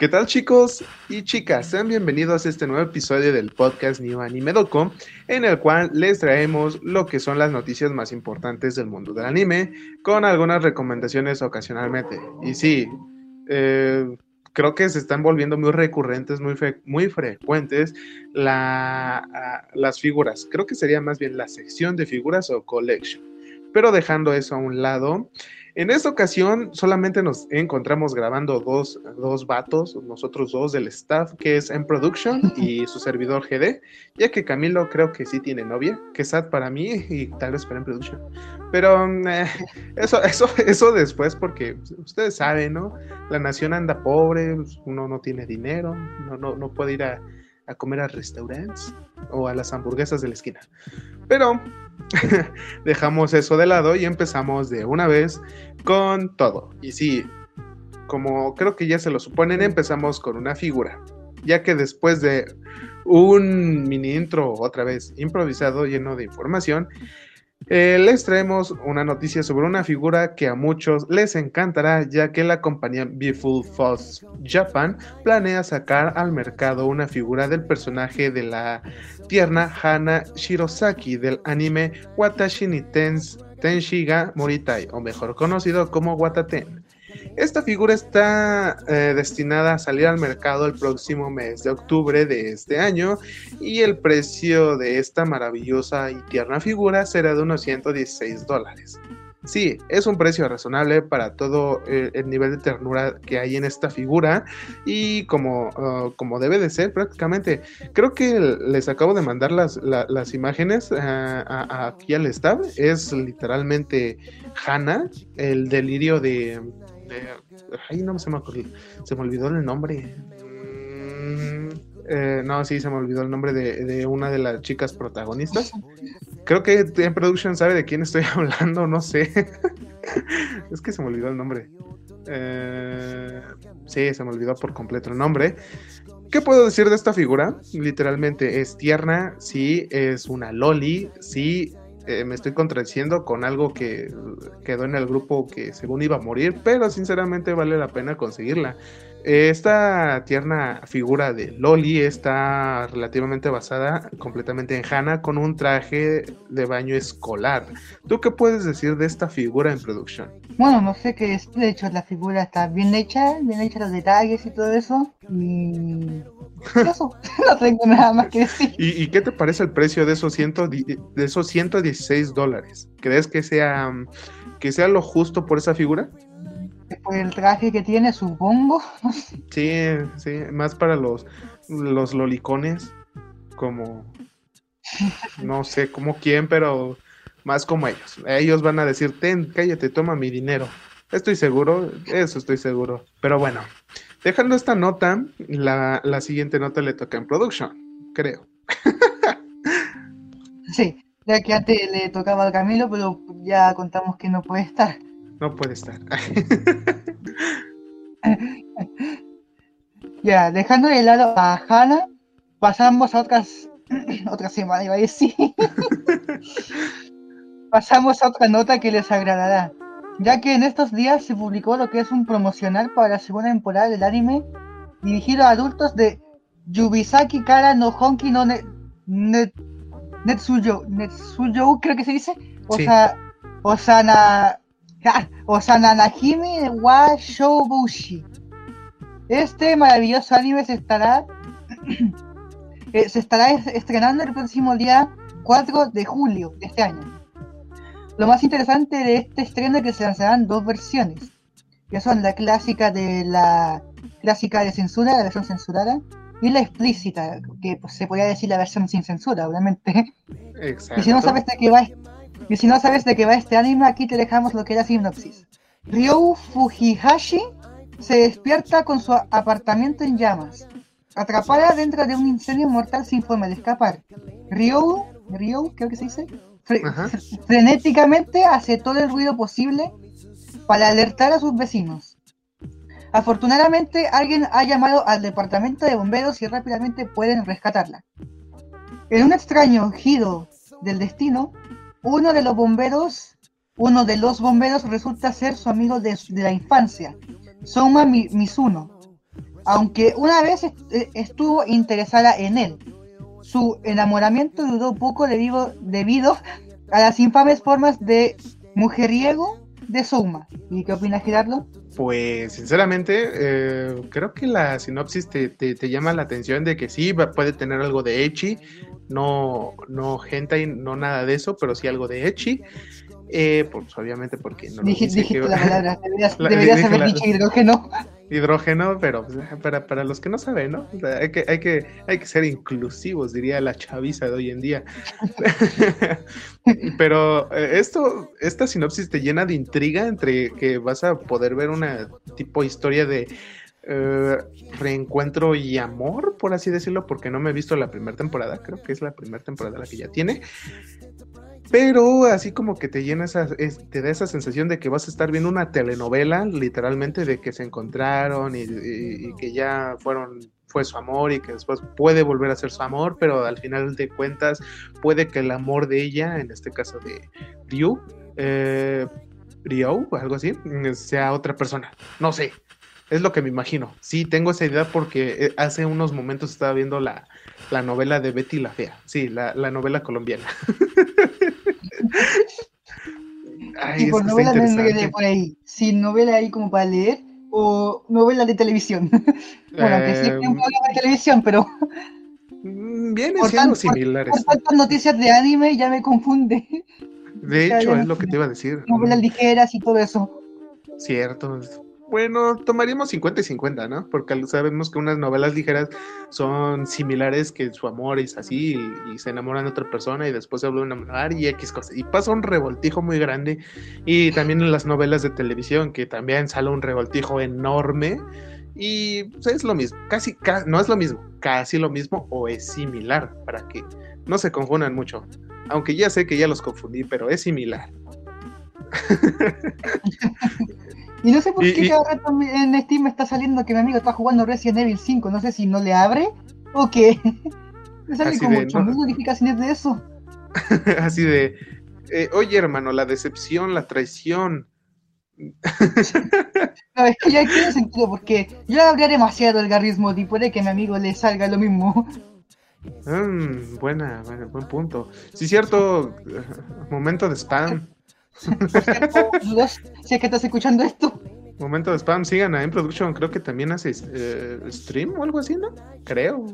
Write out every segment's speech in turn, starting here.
¿Qué tal chicos y chicas? Sean bienvenidos a este nuevo episodio del podcast New Anime Doco, en el cual les traemos lo que son las noticias más importantes del mundo del anime, con algunas recomendaciones ocasionalmente. Y sí, eh, creo que se están volviendo muy recurrentes, muy, muy frecuentes la, las figuras. Creo que sería más bien la sección de figuras o collection. Pero dejando eso a un lado, en esta ocasión solamente nos encontramos grabando dos, dos vatos, nosotros dos del staff, que es en production y su servidor GD, ya que Camilo creo que sí tiene novia, que es sad para mí y tal vez para en production. Pero mm, eh, eso, eso, eso después, porque ustedes saben, ¿no? La nación anda pobre, uno no tiene dinero, no, no, no puede ir a, a comer a restaurantes o a las hamburguesas de la esquina. Pero dejamos eso de lado y empezamos de una vez con todo. Y sí, como creo que ya se lo suponen, empezamos con una figura, ya que después de un mini intro otra vez improvisado lleno de información, eh, les traemos una noticia sobre una figura que a muchos les encantará, ya que la compañía Beautiful Falls Japan planea sacar al mercado una figura del personaje de la tierna Hana Shirosaki del anime Watashi ni Tenshiga Moritai, o mejor conocido como Wataten. Esta figura está eh, destinada a salir al mercado el próximo mes de octubre de este año y el precio de esta maravillosa y tierna figura será de unos 116 dólares. Sí, es un precio razonable para todo eh, el nivel de ternura que hay en esta figura y como, uh, como debe de ser prácticamente. Creo que les acabo de mandar las, las imágenes uh, aquí al. Es literalmente Hannah, el delirio de, ay, no se me, se me olvidó el nombre. Mm, eh, no, sí, se me olvidó el nombre de, una de las chicas protagonistas. Creo que en production sabe de quién estoy hablando, no sé. es que se me olvidó el nombre. Eh, sí, se me olvidó por completo el nombre. ¿Qué puedo decir de esta figura? Literalmente es tierna, sí, es una loli, sí, eh, me estoy contradiciendo con algo que quedó en el grupo que según iba a morir, pero sinceramente vale la pena conseguirla. Esta tierna figura de Loli está relativamente basada completamente en Hannah con un traje de baño escolar. ¿Tú qué puedes decir de esta figura en producción? Bueno, no sé qué es. De hecho, la figura está bien hecha, bien hecha los detalles y todo eso. Y eso, no tengo nada más que decir. ¿Y, qué te parece el precio de esos, ciento, de esos 116 dólares? ¿Crees que sea, que sea lo justo por esa figura? por el traje que tiene, supongo. Sí, sí, más para los, los lolicones, como, no sé como quién, pero más como ellos. Ellos van a decir, ten, cállate, toma mi dinero. Estoy seguro, eso estoy seguro. Pero bueno, dejando esta nota, la, la siguiente nota le toca en production, creo. Sí, ya que antes le tocaba al Camilo, pero ya contamos que no puede estar. No puede estar. ya, dejando de lado a Hannah, pasamos a otras otra semana, iba a decir. pasamos a otra nota que les agradará, ya que en estos días se publicó lo que es un promocional para la segunda temporada del anime dirigido a adultos de Yubisaki Kara no Honki no Netsuyo, Netsuyo creo que se dice, o sea, Osana Osananahime wa Shoubushi. Este maravilloso anime se estará eh, se estará estrenando el próximo día 4 de julio de este año. Lo más interesante de este estreno es que se lanzarán dos versiones, que son la clásica de la clásica de censura, la versión censurada, y la explícita, que pues, se podría decir la versión sin censura, obviamente. Y si no sabes de qué va y si no sabes de qué va este anime, aquí te dejamos lo que era sinopsis. Ryu Fujihashi se despierta con su apartamento en llamas, atrapada dentro de un incendio mortal sin forma de escapar. Ryu, Ryu, creo que se dice, frenéticamente hace todo el ruido posible para alertar a sus vecinos. Afortunadamente, alguien ha llamado al departamento de bomberos y rápidamente pueden rescatarla. En un extraño giro del destino, uno de los bomberos, uno de los bomberos resulta ser su amigo de, la infancia, Soma Mizuno, aunque una vez est- estuvo interesada en él. Su enamoramiento duró poco debido, debido a las infames formas de mujeriego de Souma. ¿Y qué opinas, Gerardo? Pues sinceramente, eh, creo que la sinopsis te, te- te llama la atención de que sí puede tener algo de Echi, no, no hentai, no nada de eso, pero sí algo de Echi. Eh, pues obviamente porque no lo Dije- que- la palabra, deberías, deberías haber la- dicho hidrógeno. Hidrógeno, pero pues, para, para los que no saben, ¿no? O sea, hay, que, hay, que, hay que ser inclusivos, diría la chaviza de hoy en día. pero eh, esto, esta sinopsis te llena de intriga entre que vas a poder ver una tipo historia de eh, reencuentro y amor, por así decirlo, porque no me he visto la primera temporada, creo que es la primera temporada la que ya tiene. Pero así como que te llena esa, es- te da esa sensación de que vas a estar viendo una telenovela, literalmente, de que se encontraron y, que ya fueron, fue su amor y que después puede volver a ser su amor, pero al final de cuentas puede que el amor de ella, en este caso de Ryu, eh, Ryo, algo así, mm, sea otra persona. No sé, es lo que me imagino. Sí, tengo esa idea porque eh, hace unos momentos estaba viendo la, la novela de Betty la Fea, sí, la, la novela colombiana. Ay, y por novela me enredé por ahí. Sin novela ahí como para leer o novela de televisión. bueno, que sí es un programa de televisión, pero mm, Vienen siendo tan- por- similares. por tantas noticias de anime ya me confunde. De hecho, es lo que te iba a decir. Novelas ligeras y todo eso. Cierto. Bueno, tomaríamos 50 y 50, ¿no? Porque sabemos que unas novelas ligeras son similares que su amor es así y, se enamoran de otra persona y después se vuelven a enamorar y X cosas. Y pasa un revoltijo muy grande. Y también en las novelas de televisión, que también sale un revoltijo enorme. Y pues, es lo mismo, casi, ca- no es lo mismo, casi lo mismo o es similar para que no se confundan mucho. Aunque ya sé que ya los confundí, pero es similar. Y no sé por Y- qué y- cada rato en Steam me está saliendo que mi amigo está jugando Resident Evil 5. No sé si no le abre o qué. Me salen Así como de, 8000 no. notificaciones de eso. Así de, eh, oye hermano, la decepción, la traición. No, es que ya tiene sentido porque yo habría demasiado el garrismo y puede que a mi amigo le salga lo mismo. Mm, buena, buena, buen punto. Sí, cierto, momento de spam. Si es que estás escuchando esto, Momento de spam, sigan a Production, creo que también hace eh, stream o algo así, ¿no? Creo.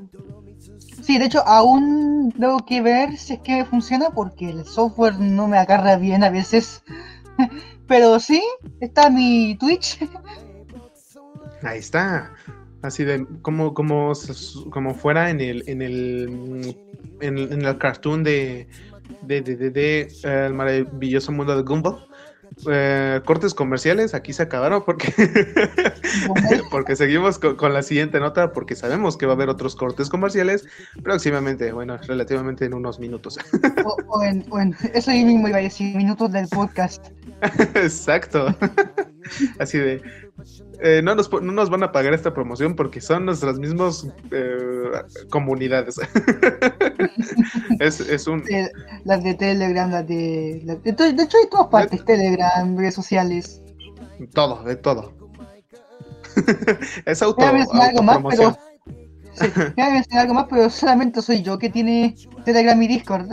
Sí, de hecho, aún tengo que ver si es que funciona porque el software no me agarra bien a veces. Pero sí, está mi Twitch. Ahí está. Así de, como, como, como fuera en el, en el, en, en el cartoon de, de, de, de, de, eh, el maravilloso mundo de Gumball. Eh, cortes comerciales aquí se acabaron porque porque seguimos con, con, la siguiente nota porque sabemos que va a haber otros cortes comerciales próximamente, bueno, relativamente en unos minutos. O, o, en, o en, eso yo mismo iba a decir, minutos del podcast. Exacto. Así de, eh, no, nos, no, nos, van a pagar esta promoción porque son nuestras mismas eh, comunidades. es, es, un... De, las de Telegram, las de, las de... De hecho, hay todas partes, Telegram, redes sociales. Todo, de todo. es auto, algo más, pero... Sí, algo más, pero solamente soy yo que tiene Telegram y Discord.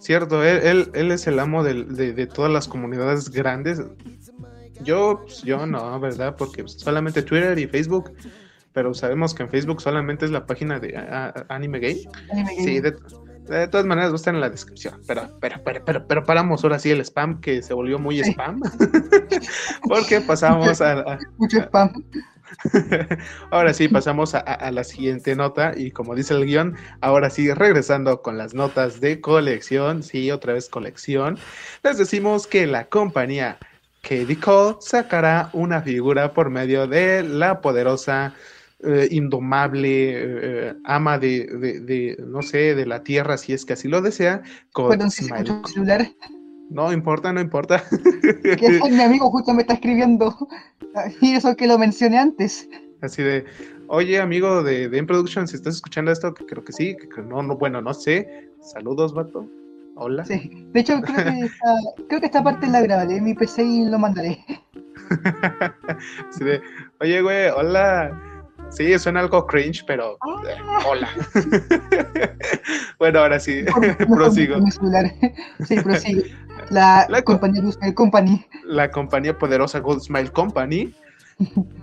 Cierto, él, él, él es el amo de, de, de, todas las comunidades grandes. Yo, pues, yo no, ¿verdad? Porque solamente Twitter y Facebook. Pero sabemos que en Facebook solamente es la página de a, a, Anime Game. Sí, de, de, todas maneras va a estar en la descripción. Pero, pero, pero, pero, pero paramos ahora sí el spam que se volvió muy sí. spam. Porque pasamos a, a, Mucho spam. ahora sí, pasamos a, a, la siguiente nota y como dice el guion, ahora sí, regresando con las notas de colección, sí, otra vez colección, les decimos que la compañía Katie Cole sacará una figura por medio de la poderosa, eh, indomable eh, ama de, de, de, no sé, de la tierra, si es que así lo desea, con bueno, si Smile. celular. No importa, no importa. que mi amigo justo me está escribiendo. Y eso que lo mencioné antes. Así de, oye amigo de, de Production, si estás escuchando esto, que creo que sí, que no, no, bueno, no sé. Saludos, vato. Hola. Sí, de hecho creo que esta, creo que esta parte la grabaré en mi PC y lo mandaré. De, oye güey, hola. Sí, suena algo cringe, pero eh, hola. bueno, ahora sí, prosigo. Sí, prosigo. La, La co- compañía Good Smile Company. La compañía poderosa Gold Smile Company.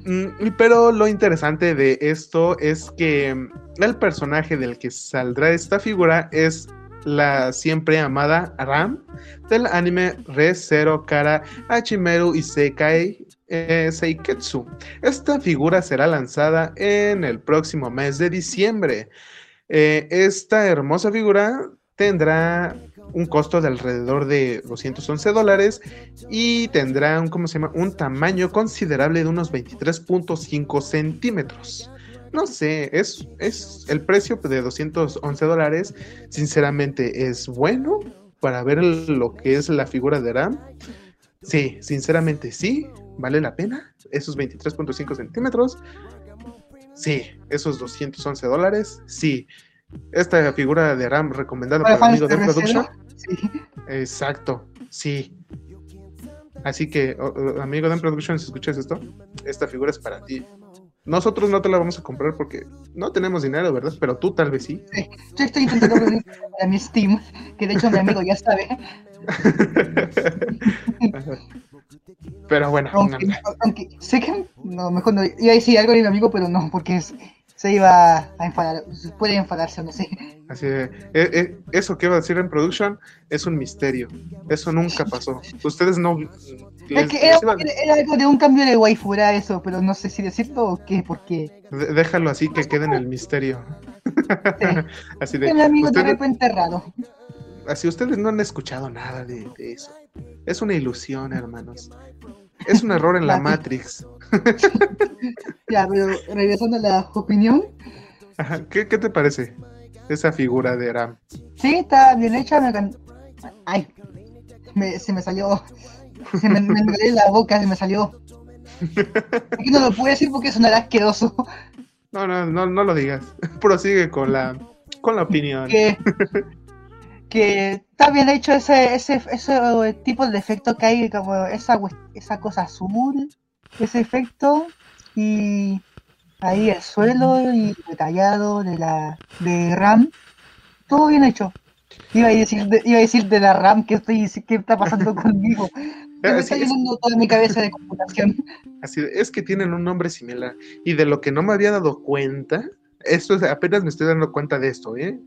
Mm, Pero lo interesante de esto es que mm, el personaje del que saldrá esta figura es la siempre amada Ram del anime Re Zero Kara Hachimeru Isekai eh, Seiketsu. Esta figura será lanzada en el próximo mes de diciembre. Eh, esta hermosa figura tendrá un costo de alrededor de 211 dólares y tendrá un, ¿cómo se llama? un tamaño considerable de unos 23.5 centímetros. No sé, es, es el precio de 211 dólares. Sinceramente, ¿es bueno para ver lo que es la figura de Ram? Sí, sinceramente sí, vale la pena. Esos 23.5 centímetros. Sí, esos 211 dólares. Sí. Esta figura de Ram recomendada Para por el amigo de Production. Sí. Exacto, sí. Así que, amigo de Production, si escuchas esto, esta figura es para ti. Nosotros no te la vamos a comprar porque no tenemos dinero, ¿verdad? Pero tú tal vez sí. Yo estoy intentando reunir a mi Steam, que de hecho mi amigo ya sabe. Pero bueno, Aunque, aunque sé que. No, mejor no. Iba a decir algo de mi amigo, pero no, porque es- se iba a enfadar. Puede enfadarse, no sé. así de, eh, eh, eso que iba a decir en Production es un misterio. Eso nunca pasó. Ustedes no... Es que era, les iba- era algo de un cambio de waifu, era eso, pero no sé si decirlo o qué, porque. de- déjalo así que quede en el misterio. así de... mi amigo de ustedes- repente raro. Así ustedes no han escuchado nada de, de eso. Es una ilusión, hermanos. Es un error en la. Matrix. Ya, pero regresando a la opinión. Ajá, ¿Qué, qué te parece esa figura de Ram? Sí, está bien hecha. Me can- Ay, me- se me salió. Se me, me la boca, se me salió. Aquí no lo puedo decir porque sonará asqueroso. No, no, no, no lo digas. Prosigue con la, con la opinión. Que, que está bien hecho ese, ese, ese tipo de efecto que hay, como esa, esa cosa azul, ese efecto. Y ahí el suelo y detallado de la de RAM. Todo bien hecho. Iba a decir de, iba a decir de la RAM que estoy qué está pasando conmigo. Me está llenando toda mi cabeza de computación. Así es que tienen un nombre similar. Y de lo que no me había dado cuenta, esto es, apenas me estoy dando cuenta de esto, ¿eh?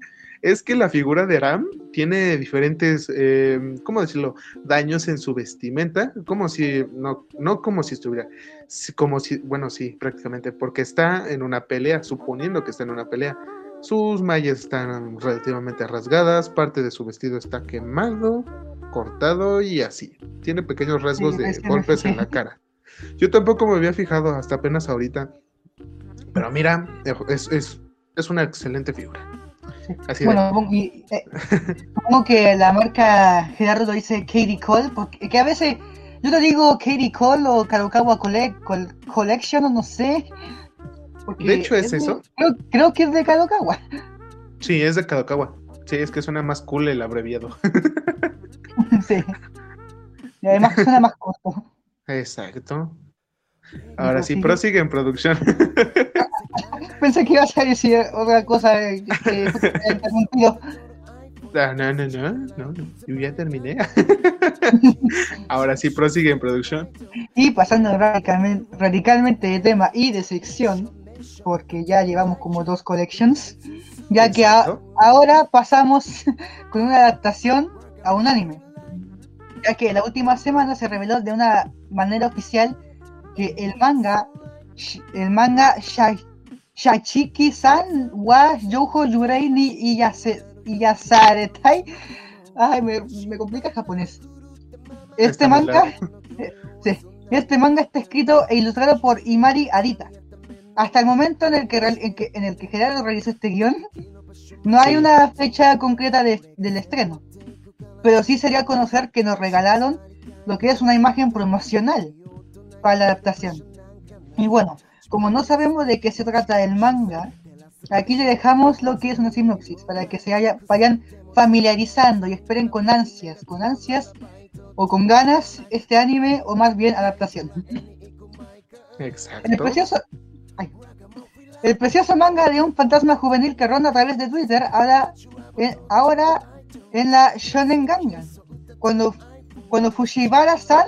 Es que la figura de Ram tiene diferentes, eh, ¿cómo decirlo? Daños en su vestimenta, como si, no, no como si estuviera, como si, bueno, sí, prácticamente, porque está en una pelea, suponiendo que está en una pelea. Sus mallas están relativamente rasgadas, parte de su vestido está quemado, cortado y así. Tiene pequeños rasgos Sí, de golpes en la cara. Yo tampoco me había fijado hasta apenas ahorita. Pero mira, es, es, es una excelente figura. Así Bueno, y, eh, supongo que la marca Gerardo lo dice Katie Cole, porque que a veces yo te digo Katie Cole o Kadokawa Collect, Col- Collection o no sé. De hecho, ¿es eso? creo, creo que es de Kadokawa. sí, es de Kadokawa. Sí, es que suena más cool el abreviado. sí. Y además suena más corto. Exacto. Ahora sí, prosigue. prosigue en producción. Pensé que ibas a decir otra cosa eh, que te interrumpido. No, no, no, no, no, yo ya terminé. Ahora sí, prosigue en producción. Y pasando radicalmente, radicalmente de tema y de sección, porque ya llevamos como dos collections, ya que a- ahora pasamos con una adaptación a un anime. Ya que la última semana se reveló de una manera oficial que el manga, el manga Shachiki-san wa Youjo Yurei ni Iyasaretai. Ay, me, me complica el japonés. Este manga. Sí, este manga está escrito e ilustrado por Imari Arita. Hasta el momento en el que, en que, en el que Gerardo realizó este guion, no hay Sí. una fecha concreta de- del estreno. Pero sí sería conocer que nos regalaron lo que es una imagen promocional para la adaptación. Y bueno, como no sabemos de qué se trata el manga, aquí le dejamos lo que es una sinopsis para que se haya- vayan familiarizando y esperen con ansias, con ansias o con ganas este anime o más bien adaptación. En el Exacto. precioso, ay. El precioso manga de un fantasma juvenil que ronda a través de Twitter ahora, eh, ahora en la Shonen Gangan. Cuando, cuando Fushibara-san,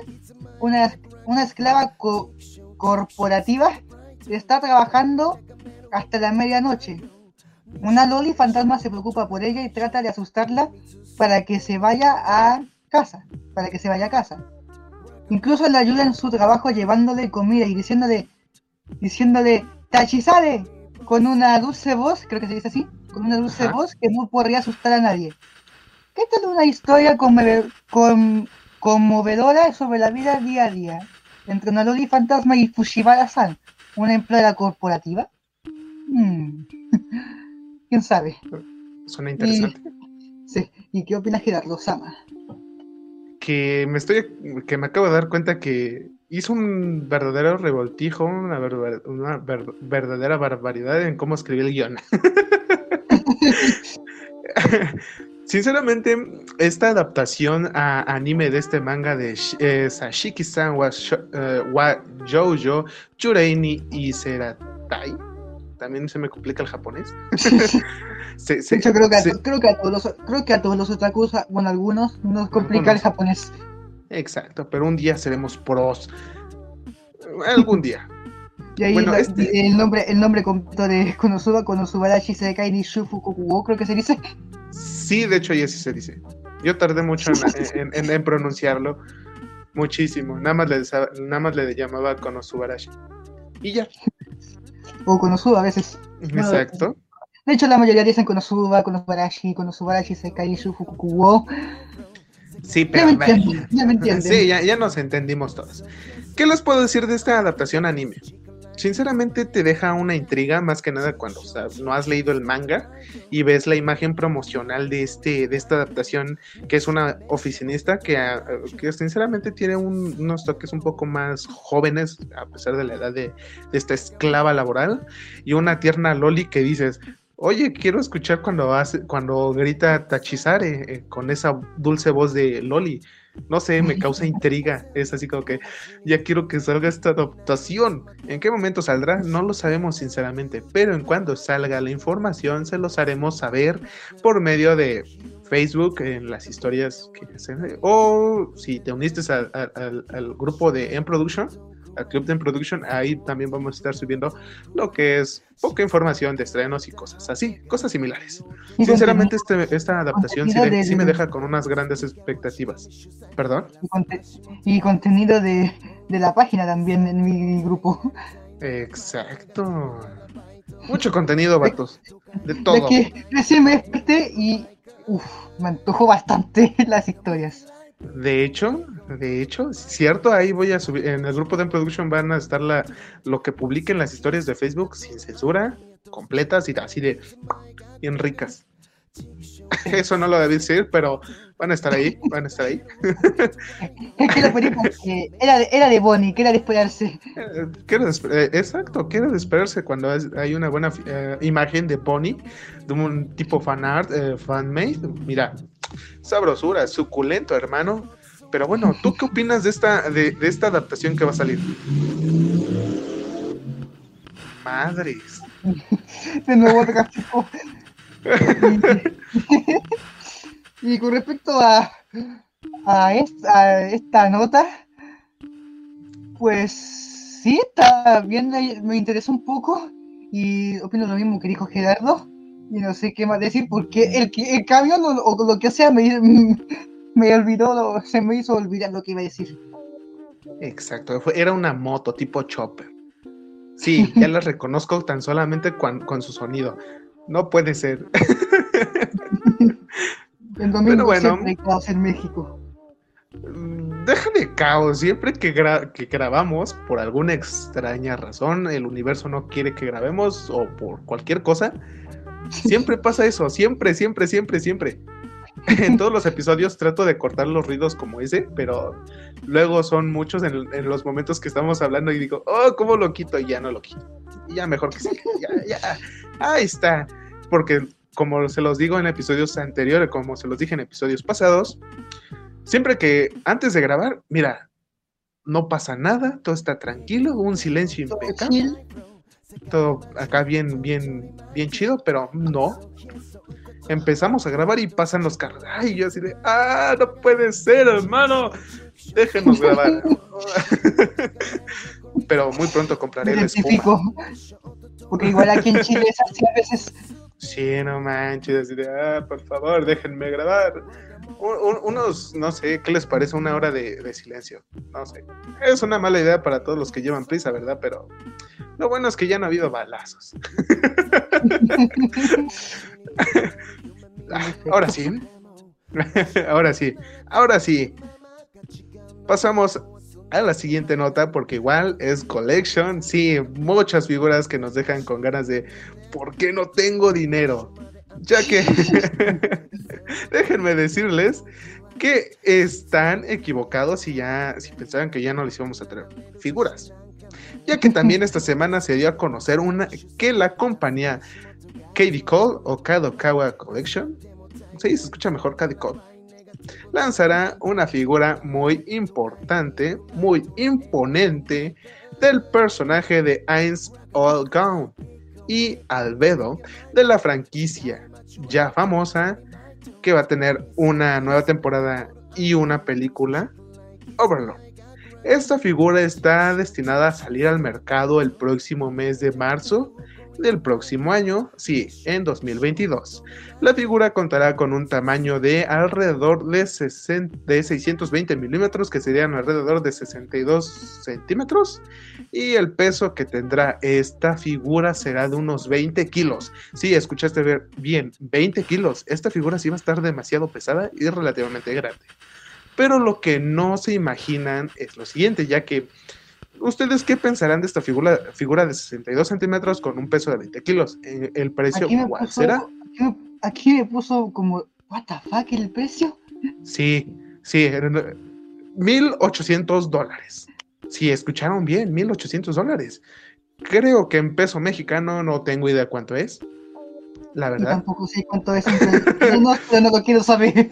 una, una esclava co- corporativa, está trabajando hasta la medianoche. Una loli fantasma se preocupa por ella y trata de asustarla para que se vaya a casa, para que se vaya a casa. Incluso le ayuda en su trabajo llevándole comida y diciéndole, diciéndole, Tachizare, con una dulce voz, creo que se dice así, con una dulce Ajá. voz que no podría asustar a nadie. ¿Qué tal una historia conmove- con- conmovedora sobre la vida día a día entre una loli fantasma y Fushibara-san, una empleada corporativa? Hmm. ¿Quién sabe? Suena interesante. Sí. ¿Y qué opina Gerardo Sama? Que me estoy, que me acabo de dar cuenta que hizo un verdadero revoltijo, una, verda- una ver- verdadera barbaridad en cómo escribí el guion. Sinceramente, esta adaptación a anime de este manga de eh, Sashiki-san wa, eh, wa Joujo Chureini y Seratai, también se me complica el japonés. Se- De se- hecho, creo que, a, se- creo, que a todos los, creo que a todos los otakus, bueno, algunos nos complica el japonés. Exacto, pero un día seremos pros. Algún día. Y ahí Bueno, la- este- el nombre el nombre completo de Konosuba, Konosubarashi Sekai ni Shufu Kokugo, creo que se dice. Sí, de hecho, ya sí se dice. Yo tardé mucho en, en- en- en pronunciarlo. Muchísimo. Nada más le, nada más le llamaba Konosubarashi. Y ya. O Konosuba a veces. Exacto. De hecho, la mayoría dicen Konosuba, Konosubarashi, Konosubarashi Sekai ni Shufu Kokugo. Sí, Ya pero. me entienden, ya me entienden. Sí, ya, ya nos entendimos todos. ¿Qué les puedo decir de esta adaptación anime? Sinceramente te deja una intriga más que nada cuando o sea, no has leído el manga y ves la imagen promocional de este de esta adaptación que es una oficinista que, ah, que sinceramente tiene un- unos toques un poco más jóvenes a pesar de la edad de, esta esclava laboral y una tierna Loli que dices Oye, quiero escuchar cuando hace, cuando grita Tachizare eh, con esa dulce voz de Loli. No sé, me causa intriga. Es así como que ya quiero que salga esta adaptación. ¿En qué momento saldrá? No lo sabemos sinceramente, pero en cuanto salga la información se los haremos saber por medio de Facebook en las historias que hacen. O si te uniste al, grupo de En Production, club de En Production, ahí también vamos a estar subiendo lo que es poca información de estrenos y cosas así, cosas similares. Y Sinceramente, este- esta adaptación sí, de- de- me deja con unas grandes expectativas. ¿Perdón? y, conte- y contenido de, de la página también en mi grupo. Exacto. Mucho contenido, vatos. De De todo. que recién me desperté y uf, me antojó bastante las historias. De hecho, de hecho, cierto, ahí voy a subir, en el grupo de Production van a estar la, lo que publiquen las historias de Facebook sin censura, completas y así de bien ricas. Eso no lo debí decir, pero van a estar ahí, van a estar ahí. Es que lo pedí porque era de, era de Bonnie, que era de esperarse. Eh, eh, exacto, quiero de esperarse cuando hay una buena eh, imagen de Bonnie, de un tipo fan art, eh, fan-made. Mira, sabrosura, suculento, hermano. Pero bueno, ¿tú qué opinas de esta, de, esta adaptación que va a salir? Madres. De nuevo. Y, y con respecto a, a, esta, nota, pues sí, está bien, me interesó un poco y opino lo mismo que dijo Gerardo. Y no sé qué más decir porque el, que- el camión o, o lo que sea me, me olvidó, lo- se me hizo olvidar lo que iba a decir. Exacto, era una moto tipo chopper. Sí, ya la reconozco tan solamente cuan- con su sonido. No puede ser. El domingo bueno. siempre hay caos en México. Mm, Deja de caos. Siempre que, gra- que grabamos, por alguna extraña razón, el universo no quiere que grabemos o por cualquier cosa. Siempre pasa eso. Siempre, siempre, siempre, siempre. En todos los episodios trato de cortar los ruidos como ese, pero luego son muchos en, en los momentos que estamos hablando y digo, oh, ¿cómo lo quito? Y ya no lo quito. Y ya mejor que sí. Ya, ya. Ahí está. Porque como se los digo en episodios anteriores, como se los dije en episodios pasados, siempre que antes de grabar, mira, no pasa nada, todo está tranquilo, un silencio impecable. Todo acá bien, bien, bien chido, pero no. Empezamos a grabar y pasan los carros. Ay, yo así de, ah, no puede ser, hermano. Déjenos grabar. pero muy pronto compraré el espuma. Porque igual aquí en Chile es así a veces. Sí, no manches, así de, ah, por favor, déjenme grabar. Unos, no sé, ¿qué les parece una hora de, silencio? No sé. Es una mala idea para todos los que llevan prisa, ¿verdad? Pero lo bueno es que ya no ha habido balazos. ahora sí. ahora sí. Ahora sí. Pasamos a la siguiente nota porque igual es collection. Sí, muchas figuras que nos dejan con ganas de ¿por qué no tengo dinero? Ya que déjenme decirles que están equivocados si ya si pensaban que ya no les íbamos a traer figuras. Ya que también esta semana se dio a conocer una, que la compañía Katie Cole o Kadokawa Collection, sí, se escucha mejor Katie Cole, lanzará una figura muy importante, muy imponente del personaje de Ainz All Gone y Albedo de la franquicia ya famosa que va a tener una nueva temporada y una película Overlord. Esta figura está destinada a salir al mercado el próximo mes de marzo del próximo año, sí, en 2022. La figura contará con un tamaño de alrededor de, 620 milímetros, que serían alrededor de 62 centímetros, y el peso que tendrá esta figura será de unos 20 kilos. Sí, escuchaste bien, 20 kilos. Esta figura sí va a estar demasiado pesada y relativamente grande. Pero lo que no se imaginan es lo siguiente, ya que ¿Ustedes qué pensarán de esta figura, figura de 62 centímetros con un peso de 20 kilos? Eh, ¿El precio cuál será? Aquí me, puso como, ¿what the fuck el precio? Sí, sí, 1800 dólares. Sí, escucharon bien, 1800 dólares. Creo que en peso mexicano no tengo idea cuánto es. La verdad. Yo tampoco sé cuánto es. yo no, no lo quiero saber.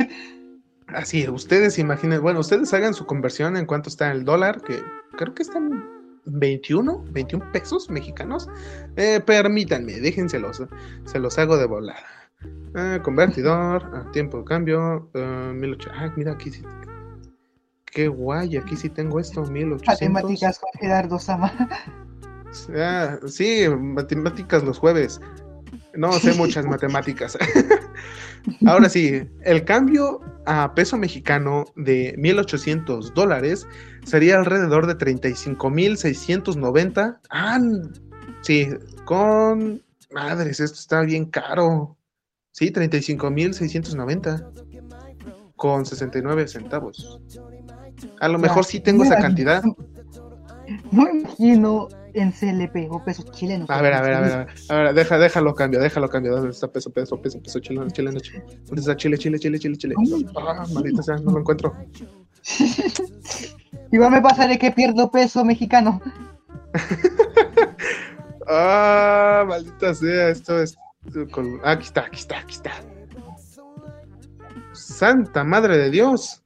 Así, ustedes imaginen, bueno, ustedes hagan su conversión en cuánto está el dólar, que creo que están 21, 21 pesos mexicanos. Eh, permítanme, déjenselos, se los hago de volada. Ah, convertidor, tiempo de cambio, uh, Ah, mira, aquí sí. Qué guay, aquí sí tengo esto, 1800. Matemáticas con Gerardo Sama. Ah, sí, matemáticas los jueves. No sé muchas matemáticas. Ahora sí, el cambio a peso mexicano de 1.800 dólares sería alrededor de 35.690. Ah, sí, con... Madres, esto está bien caro. Sí, 35.690. Con 69 centavos. A lo mejor sí tengo esa cantidad. No imagino en CLP o pesos chilenos. A ver, a ver, a ver, a ver, deja, déjalo cambio, déjalo cambio. ¿Dónde está peso, peso, peso, peso chileno, chileno, chileno? ¿Dónde está Chile, Chile, Chile, Chile, Chile? Ah, maldita sea, no lo encuentro. Igual me pasaré que pierdo peso mexicano. ah, maldita sea, esto es. Aquí está, aquí está, aquí está. Santa madre de Dios.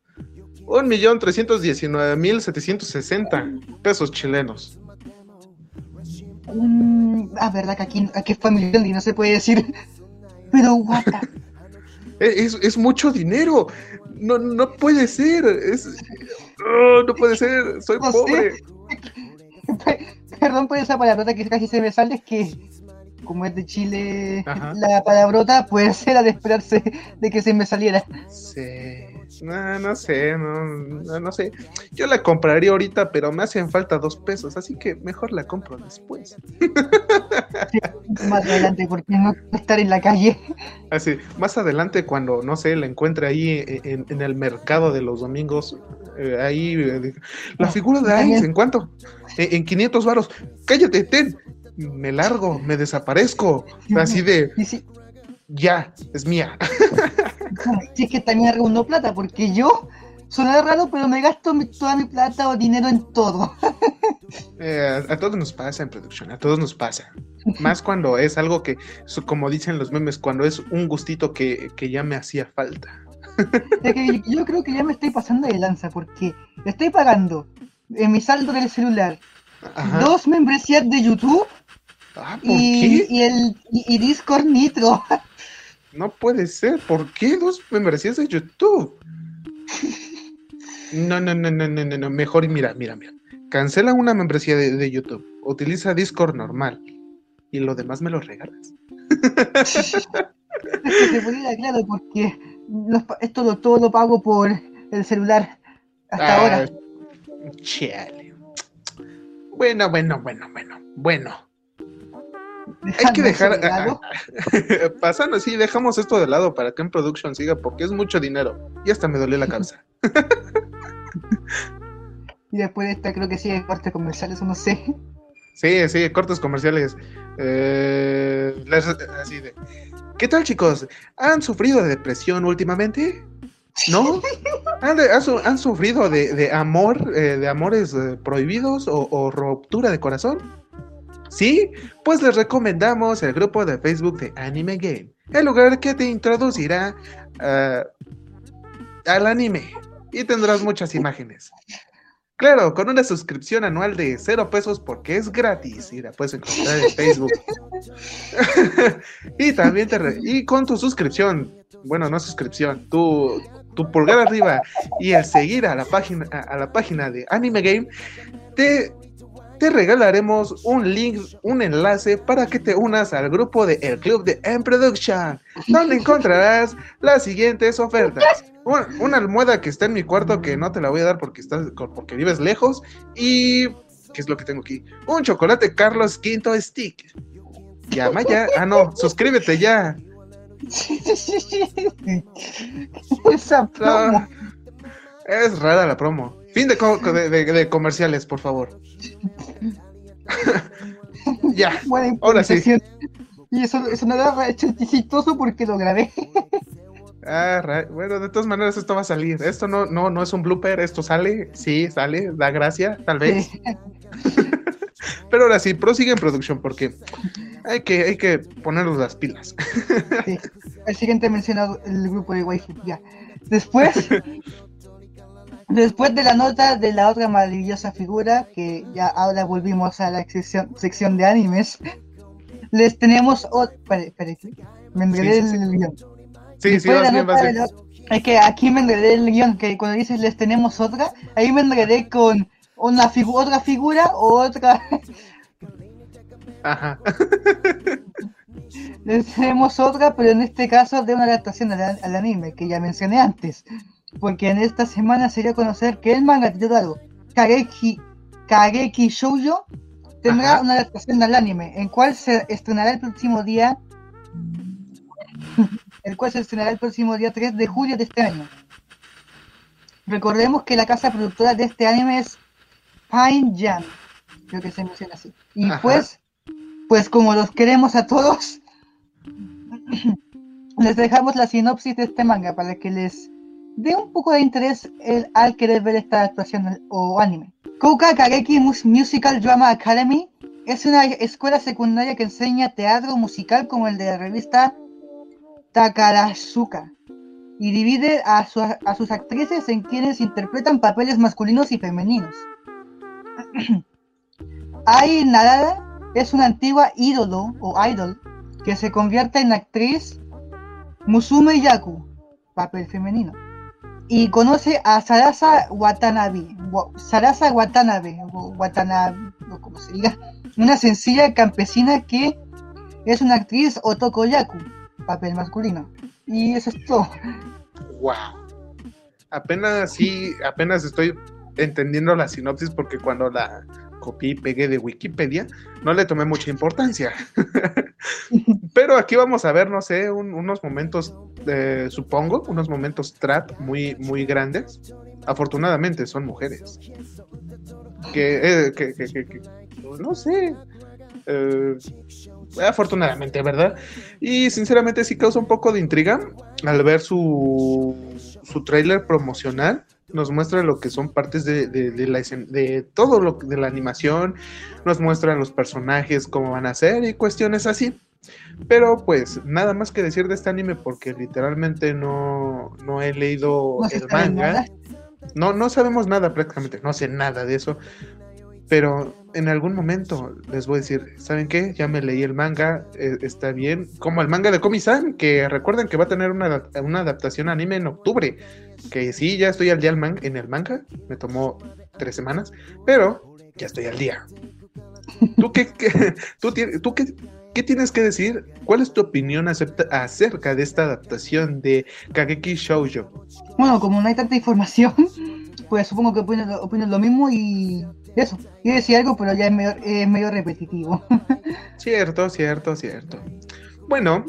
Un millón trescientos diecinueve mil setecientos sesenta pesos chilenos. Ah, verdad que aquí, aquí fue millón y no se puede decir. Pero guapa. Es, es, mucho dinero. No, no puede ser. Es, oh, no puede ser. Soy pobre. Perdón por esa palabrota que casi se me sale. Es que, como es de Chile, la palabrota puede ser a de esperarse de que se me saliera. Sí. No, no sé, no, no, sé. Yo la compraría ahorita, pero me hacen falta dos pesos, así que mejor la compro después. más adelante, porque no estar en la calle. Así, más adelante cuando, no sé, la encuentre ahí en, el mercado de los domingos, eh, ahí, eh, la figura de Ainz, ¿en cuánto? En, 500 varos. Cállate, ten. Me largo, me desaparezco. Así de... Ya, es mía. si es que también arruinó plata, porque yo, suena raro, pero me gasto toda mi plata o dinero en todo. Eh, a todos nos pasa en producción, a todos nos pasa. Más cuando es algo que, como dicen los memes, cuando es un gustito que, ya me hacía falta. yo creo que ya me estoy pasando de lanza, porque estoy pagando en mi saldo del celular dos membresías de YouTube Ah, ¿por y, qué? y el y Discord Nitro. No puede ser. ¿Por qué dos membresías de YouTube? No, no, no, no, no, no, no. Mejor mira, mira, mira. Cancela una membresía de, de YouTube. Utiliza Discord normal. Y lo demás me lo regalas. que se pudiera, claro, porque los esto lo, todo lo pago por el celular hasta Ah, ahora. Chale. Bueno, bueno, bueno, bueno. Bueno. Hay que dejar. de lado. Pasando, sí, dejamos esto de lado para que en production siga, porque es mucho dinero. Y hasta me dolió la cabeza. Y después de esta creo que sigue corte comerciales o no sé. Sí, sí, cortes comerciales. Eh, les- así de. ¿Qué tal, chicos? ¿Han sufrido de depresión últimamente? ¿No? ¿Han, sufrido de, de amor, eh, de amores eh, prohibidos o, o ruptura de corazón? ¿Sí? Pues les recomendamos el grupo de Facebook de Anime Game, el lugar que te introducirá ah, al anime y tendrás muchas imágenes. Claro, con una suscripción anual de cero pesos porque es gratis y la puedes encontrar en Facebook. y también te y con tu suscripción, bueno, no suscripción, tu, tu pulgar arriba y el seguir a la página a la página de Anime Game, te, te regalaremos un link, un enlace para que te unas al grupo de El Club de M Production, donde encontrarás las siguientes ofertas. Un- una almohada que está en mi cuarto que no te la voy a dar porque estás porque vives lejos y ¿qué es lo que tengo aquí? Un chocolate Carlos Quinto Stick. Llama ya. Ah, no, suscríbete ya. Esa promo. Ah, es rara la promo. Fin de, co- de- de- de comerciales, por favor. Ya. Buena ahora sí. Y eso, eso no era chistoso porque lo grabé. Ah, bueno, de todas maneras esto va a salir. Esto no, no, no es un blooper, esto sale, sí, sale, da gracia, tal vez. Sí. Pero ahora sí, prosigue en producción porque hay que, hay que ponernos las pilas. Sí. El siguiente mencionado el grupo de Waifu. Ya. Después, después de la nota de la otra maravillosa figura, que ya ahora volvimos a la sección, sección de animes, les tenemos otro. Espera, espera, me enredé Sí, sí, el sí. guion. Sí, sí, vas bien, vas de bien. la- Es que aquí me enredé el guion, que cuando dices les tenemos otra, ahí me enredé con una figu- otra figura o otra. Ajá. Les tenemos otra, pero en este caso de una adaptación al, al anime que ya mencioné antes. Porque en esta semana se dio a conocer que el manga titulado Kageki, Kageki Shoujo tendrá Ajá. una adaptación al anime, en cual se estrenará el próximo día. el cual se estrenará el próximo día 3 de julio de este año. Recordemos que la casa productora de este anime es Pine Jam, creo que se menciona así. Y Ajá. pues, pues como los queremos a todos, les dejamos la sinopsis de este manga para que les dé un poco de interés al querer ver esta actuación o anime. Kouka Kageki Mus- Musical Drama Academy es una escuela secundaria que enseña teatro musical como el de la revista Takarazuka y divide a, a sus actrices en quienes interpretan papeles masculinos y femeninos. Ai Narada es una antigua ídolo o idol que se convierte en actriz Musume Yaku, papel femenino, y conoce a Sarasa Watanabe, Wa- Sarasa Watanabe, Watanabe, se diga, una sencilla campesina que es una actriz Otoko Yaku, papel masculino. Y eso es todo. Wow. Apenas sí, apenas estoy entendiendo la sinopsis porque cuando la copié y pegué de Wikipedia no le tomé mucha importancia. Pero aquí vamos a ver, no sé, un- unos momentos, eh, supongo, unos momentos trap muy, muy grandes. Afortunadamente son mujeres. Que, eh, que, que- que- no sé. eh, afortunadamente, ¿verdad? Y sinceramente sí causa un poco de intriga al ver su, su tráiler promocional. Nos muestra lo que son partes de, de- de la escen- de todo lo de la animación, nos muestran los personajes, cómo van a ser y cuestiones así. Pero pues nada más que decir de este anime porque literalmente no, no he leído No el manga. No, no sabemos nada prácticamente, no sé nada de eso. Pero en algún momento les voy a decir, ¿saben qué? Ya me leí el manga, eh, está bien. Como el manga de Komi-san, que recuerden que va a tener una, una, adaptación anime en octubre. Que sí, ya estoy al día en el manga, me tomó tres semanas, pero ya estoy al día. ¿Tú qué, tú, tú qué, qué, tienes que decir? ¿Cuál es tu opinión acerca de esta adaptación de Kageki Shoujo? Bueno, como no hay tanta información, pues supongo que opinan, lo mismo y eso. Quiero decir algo, pero ya es medio, es medio repetitivo. cierto, cierto, cierto. Bueno,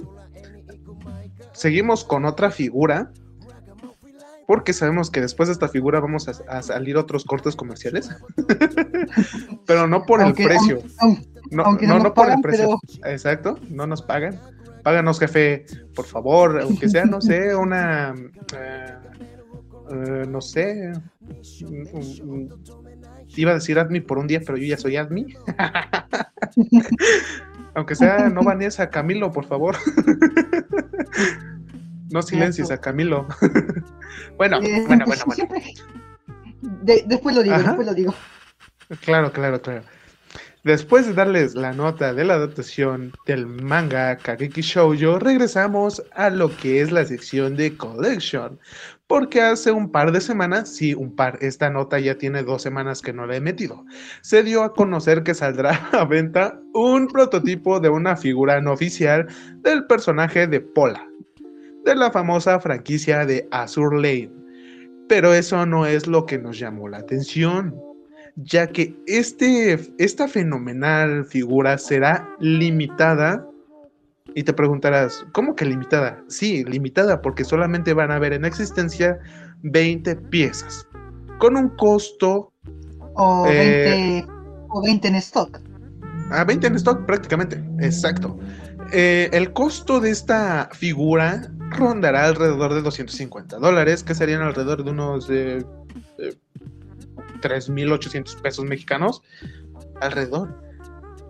seguimos con otra figura. Porque sabemos que después de esta figura vamos a, salir otros cortes comerciales. pero no por el precio. no, no, no, por el precio. Exacto, no nos pagan. Páganos, jefe, por favor, aunque sea, no sé, una. Eh, eh, no sé, iba a decir admi por un día, pero yo ya soy admi. Aunque sea, no banees a Camilo, por favor. no silencies a Camilo. bueno, eh, bueno, bueno, bueno. después lo digo, después lo digo. Claro, claro, claro. Después de darles la nota de la adaptación del manga Kageki Shoujo, regresamos a lo que es la sección de Collection. Porque hace un par de semanas, sí, un par, esta nota ya tiene dos semanas que no la he metido, se dio a conocer que saldrá a venta un prototipo de una figura no oficial del personaje de Pola, de la famosa franquicia de Azur Lane. Pero eso no es lo que nos llamó la atención ya que este, esta fenomenal figura será limitada. Y te preguntarás, ¿cómo que limitada? Sí, limitada porque solamente van a haber en existencia 20 piezas, con un costo... O 20, eh, o 20 en stock. Ah, 20 en stock prácticamente, exacto. Eh, el costo de esta figura rondará alrededor de 250 dólares, que serían alrededor de unos eh, 3.800 pesos mexicanos alrededor.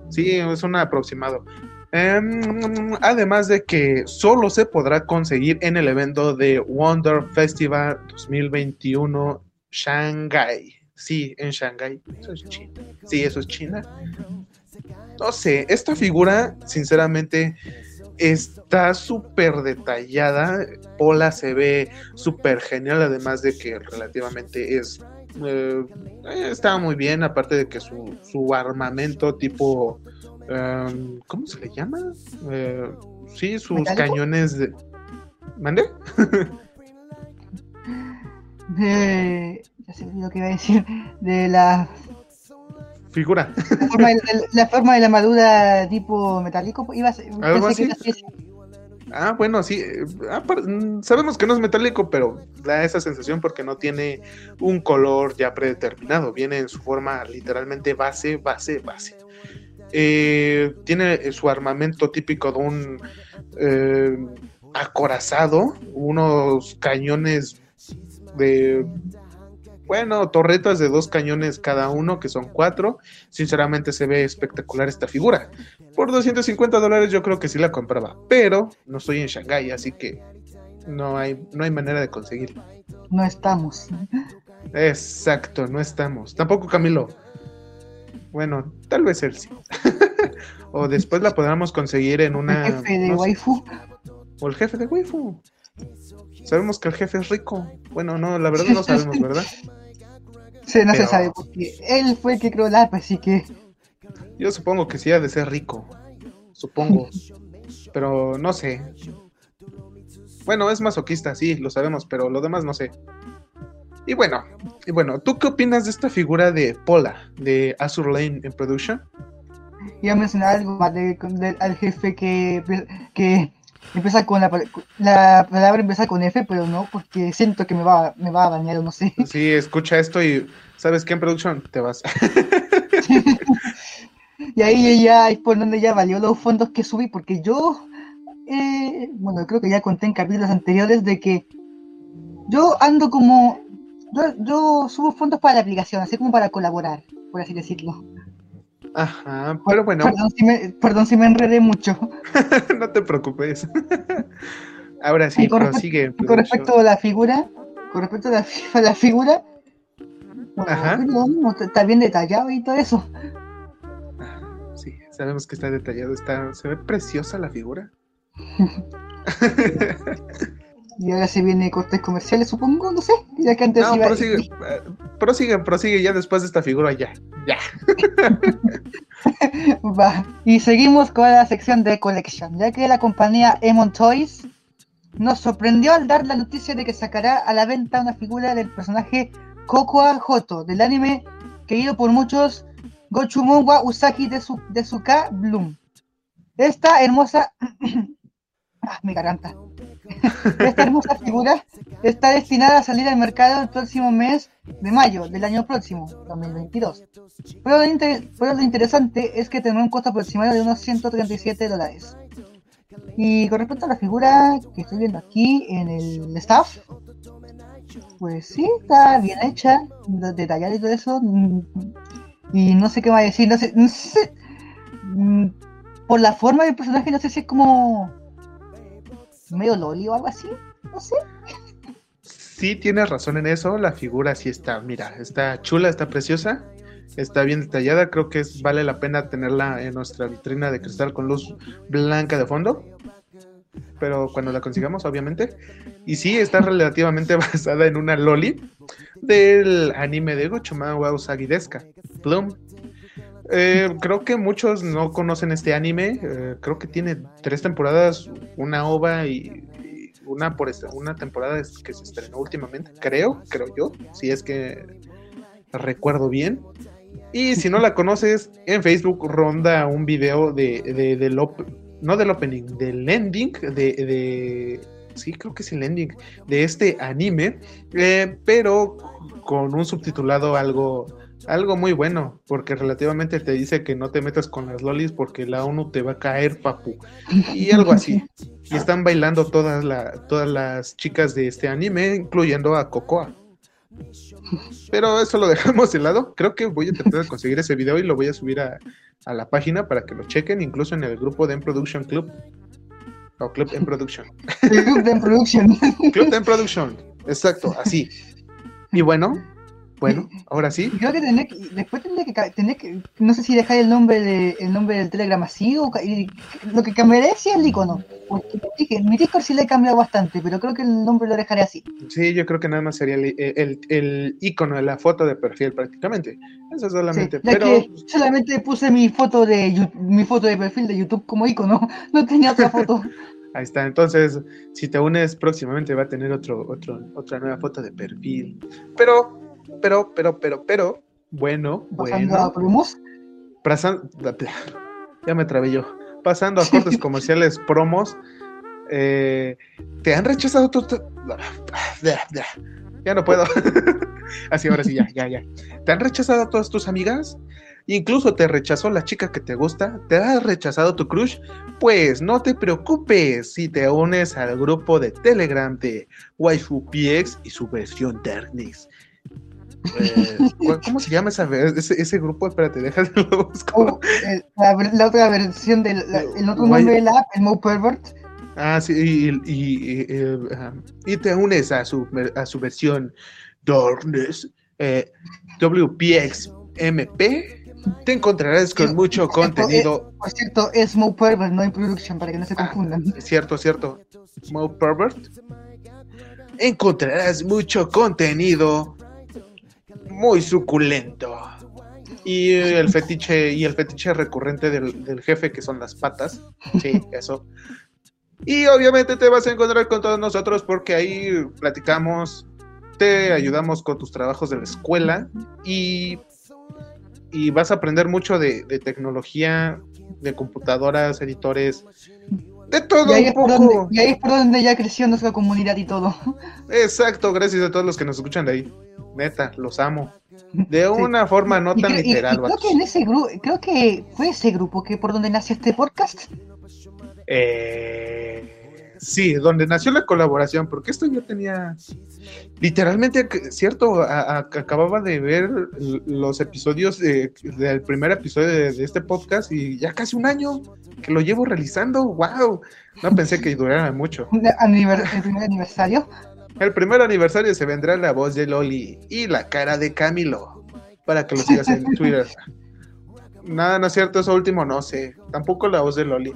Sí, es un aproximado. Em, además de que solo se podrá conseguir en el evento de Wonder Festival 2021 Shanghai. Sí, en Shanghai. Eso es China. Sí, eso es China. No sé, esta figura, sinceramente, está súper detallada. Pola se ve súper genial, además de que relativamente es eh, estaba muy bien, aparte de que su, su armamento tipo, em, ¿cómo se le llama? Eh, sí, sus cañones de... ¿Mande? de... Ya sé lo que iba a decir, de la... Figura. La forma de la, forma de la armadura tipo metálico, iba a ser... ¿Algo así? Ah, bueno, sí. Eh, ah, mm, sabemos que no es metálico, pero da esa sensación porque no tiene un color ya predeterminado. Viene en su forma literalmente base, base, base. Eh, tiene su armamento típico de un eh, acorazado, unos cañones de bueno, torretas de dos cañones cada uno, que son cuatro. Sinceramente se ve espectacular esta figura. Por 250 dólares yo creo que sí la compraba, pero no estoy en Shanghai, así que no hay, no hay manera de conseguirla. No estamos. Exacto, no estamos. Tampoco Camilo. Bueno, tal vez él sí. O después la podamos conseguir en una... ¿El jefe de waifu? O el jefe de waifu. Sabemos que el jefe es rico. Bueno, no, la verdad no sabemos, ¿verdad? Sí, no se sabe, porque él fue el que creó la así que. Yo supongo que sí ha de ser rico. Supongo. pero no sé. Bueno, es masoquista, sí, lo sabemos, pero lo demás no sé. Y bueno, y bueno, ¿tú qué opinas de esta figura de Pola, de Azur Lane en Production? Iba a mencionar algo más de, al jefe que, que Empieza con la, la palabra empieza con F, pero no, porque siento que me va, me va a dañar o no sé. Sí, escucha esto y ¿sabes qué en producción? Te vas. y ahí ya es por donde ya valió los fondos que subí, porque yo, eh, bueno, creo que ya conté en capítulos anteriores de que yo ando como, yo, yo subo fondos para la aplicación, así como para colaborar, por así decirlo. Ajá, pero bueno. Perdón si me, enredé mucho. no te preocupes. Ahora sí, con prosigue. Respecto, con respecto a la figura, con respecto a la, figura, está bien detallado y todo eso. sabemos que está detallado, está, se ve preciosa la figura. y ahora se viene cortes comerciales, supongo, no sé, ya que antes no, iba prosigue, eh, prosigue, prosigue, ya después de esta figura, ya, ya. Va. Y seguimos con la sección de Collection, ya que la compañía Emon Toys nos sorprendió al dar la noticia de que sacará a la venta una figura del personaje Kokoa Hoto, del anime querido por muchos Gochumon wa Usagi de, su, de Suka Bloom. Esta hermosa... ah, mi garganta. Esta hermosa figura está destinada a salir al mercado el próximo mes de mayo del año próximo, 2022. Pero lo, lo interesante es que tendrá un costo aproximado de unos 137 dólares. Y con respecto a la figura que estoy viendo aquí en el staff, pues sí, está bien hecha, detallada y todo eso. Y no sé qué va a decir, no sé, no sé. mm, Por la forma del personaje, no sé si es como medio loli o algo así. No sé. Sí, tienes razón en eso, la figura sí está, mira, está chula, está preciosa, está bien detallada, creo que es, vale la pena tenerla en nuestra vitrina de cristal con luz blanca de fondo, pero cuando la consigamos, obviamente. Y sí, está relativamente basada en una loli del anime de Gochuma wa Usagi Deska, Plum. Eh, creo que muchos no conocen este anime. eh, creo que tiene tres temporadas, una ova y, una por esta- una temporada que se estrenó últimamente. Creo, creo yo, si es que recuerdo bien. Y si no la conoces, en Facebook ronda un video de, de- del no del opening, del ending de, de- sí, creo que es el ending de este anime, eh, pero con un subtitulado algo, algo muy bueno, porque relativamente te dice que no te metas con las lolis porque la ONU te va a caer, papu, y algo así. Y están bailando todas, la- todas las chicas de este anime, incluyendo a Cocoa. Pero eso lo dejamos de lado. Creo que voy a tratar de conseguir ese video y lo voy a subir a, a la página para que lo chequen, incluso en el grupo de M Production Club. O Club M Production. Club de Production. Club M Production. Exacto, así. Y bueno, bueno, ahora sí. Creo que tendré que, después tendré que, tendré que, no sé si dejar el nombre de, el nombre del Telegram así o y lo que cambiaré sí es el icono. Porque dije, mi Discord sí le he cambiado bastante, pero creo que el nombre lo dejaré así. Sí, yo creo que nada más sería el, el, el icono de la foto de perfil prácticamente. Eso Sí, solamente. ya pero que solamente puse mi foto de mi foto de perfil de YouTube como icono, no tenía otra foto. Ahí está. Entonces, si te unes próximamente va a tener otro, otro, otra nueva foto de perfil. Pero, pero, pero, pero, pero, bueno, Pasando a bueno. promos. Pasan- ya me trabé yo. Pasando a cortes comerciales, promos. eh, ¿Te han rechazado tu- Ya no puedo. Así, ahora sí, ya, ya, ya. ¿Te han rechazado todas tus amigas? Incluso te rechazó la chica que te gusta, te ha rechazado tu crush, pues no te preocupes si te unes al grupo de Telegram de Waifu PX y su versión Darkness. Eh, ¿cu- ¿Cómo se llama esa ese, ese grupo? Espérate, déjalo. Oh, el- la, la otra versión del el otro Guay- nombre de la app, el Mo Pervert. Ah, sí, y, y- y, eh, y te unes a su, a su versión Darkness, eh, WPX MP, te encontrarás con mucho contenido. Por cierto, es Mo Pervert, no en production, para que no se Ah, confundan. Cierto, cierto. Mo Pervert. Encontrarás mucho contenido muy suculento. Y el fetiche, y el fetiche recurrente del, del jefe, que son las patas. Sí, eso. Y obviamente te vas a encontrar con todos nosotros porque ahí platicamos, te ayudamos con tus trabajos de la escuela y, y vas a aprender mucho de, de tecnología, de computadoras, editores, de todo Y ahí, un es por poco. donde, y ahí es por donde ya creció nuestra comunidad y todo. Exacto, gracias a todos los que nos escuchan de ahí. Neta, los amo. De una forma no Y tan cre- y- y literal, creo que en ese grupo, creo que fue ese grupo que por donde nació este podcast. Eh, sí, donde nació la colaboración, porque esto ya tenía. Literalmente, cierto, a- a- acababa de ver los episodios de- del primer episodio de, de este podcast y ya casi un año que lo llevo realizando. ¡Wow! No pensé que durara mucho. El primer aniversario. El primer aniversario se vendrá la voz de Loli y la cara de Camilo para que lo sigas en Twitter. Nada, no es cierto, eso último no sé. Tampoco la voz de Loli.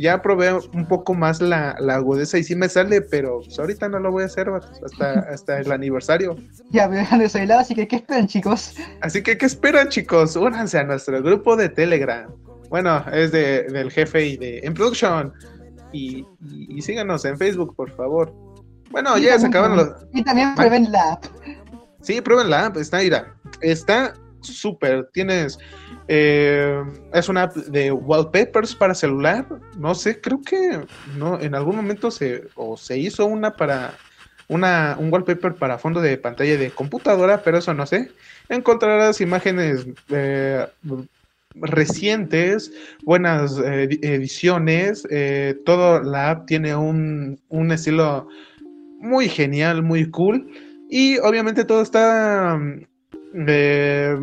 Ya probé un poco más la, la agudeza y sí me sale, pero pues, ahorita no lo voy a hacer hasta, hasta el aniversario. Ya me dejan de lado, así que ¿qué esperan, chicos? Así que, ¿qué esperan, chicos? Únanse a nuestro grupo de Telegram. Bueno, es de, del jefe y de En Production. Y, y, síganos en Facebook, por favor. Bueno, ya se acaban los. Y también prueben la app. Sí, prueben la app, está, mira, está súper. Tienes. Eh, es una app de wallpapers para celular. No sé, creo que no, en algún momento se, o se hizo una para una, un wallpaper para fondo de pantalla de computadora, pero eso no sé. Encontrarás imágenes eh, recientes, buenas eh, ediciones. Todo la app tiene un, un estilo muy genial, muy cool. Y obviamente todo está eh,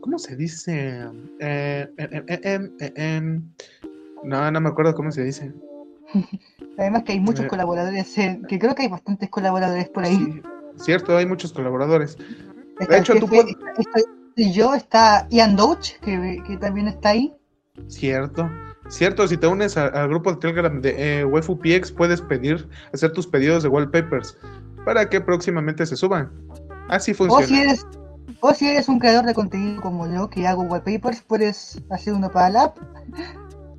¿Cómo se dice? Eh, no, no me acuerdo cómo se dice. Además que hay muchos colaboradores, que creo que hay bastantes colaboradores por ahí. cierto, hay muchos colaboradores. de hecho, tú puedes... Yo, está Ian Douch, que, que, también está ahí. Cierto. Cierto, si te unes al grupo de Telegram de eh, WefuPX, puedes pedir, hacer tus pedidos de wallpapers para que próximamente se suban. Así funciona. O si eres, o si eres un creador de contenido como yo, que hago wallpapers, puedes hacer uno para la app.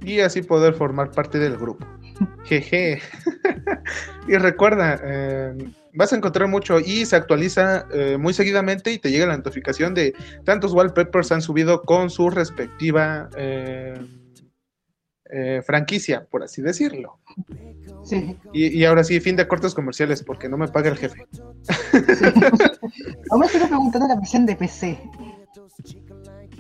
Y así poder formar parte del grupo. Jeje. y recuerda, eh, vas a encontrar mucho y se actualiza eh, muy seguidamente y te llega la notificación de tantos wallpapers han subido con su respectiva eh, franquicia, por así decirlo. Sí. Y, ahora sí, fin de cortes comerciales, porque no me paga el jefe. Aún me estoy preguntando la versión de PC.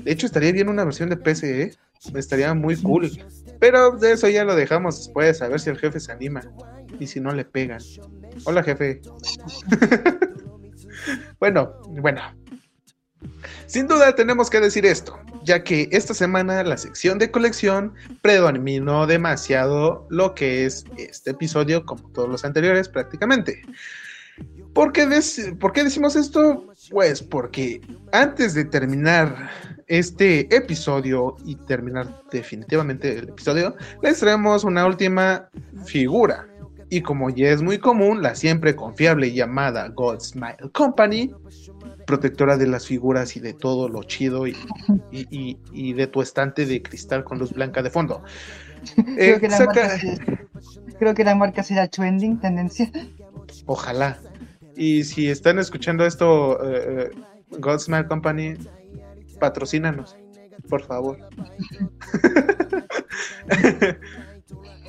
De hecho, estaría bien una versión de PC, ¿eh? Estaría muy cool. Pero de eso ya lo dejamos después, a ver si el jefe se anima. Y si no le pegan. Hola, jefe. bueno, bueno. Sin duda tenemos que decir esto, ya que esta semana la sección de colección predominó demasiado lo que es este episodio, como todos los anteriores prácticamente. ¿Por qué, ¿Por qué decimos esto? Pues porque antes de terminar este episodio y terminar definitivamente el episodio, les traemos una última figura. Y como ya es muy común, la siempre confiable llamada God Smile Company, protectora de las figuras y de todo lo chido y, y, de tu estante de cristal con luz blanca de fondo. Creo, que, la marca, creo que la marca será trending, tendencia. Ojalá. Y si están escuchando esto, eh, eh Godsmile Company, patrocínanos, por favor.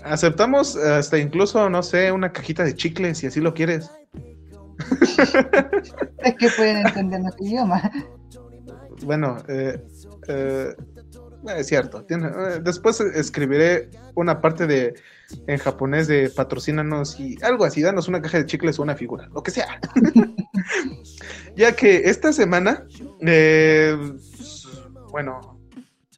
Aceptamos hasta incluso, no sé, una cajita de chicles si así lo quieres. es que pueden entender nuestro idioma. Bueno, eh, eh, es cierto. Eh, después escribiré una parte de en japonés de patrocínanos y algo así, danos una caja de chicles o una figura, lo que sea. ya que esta semana, bueno,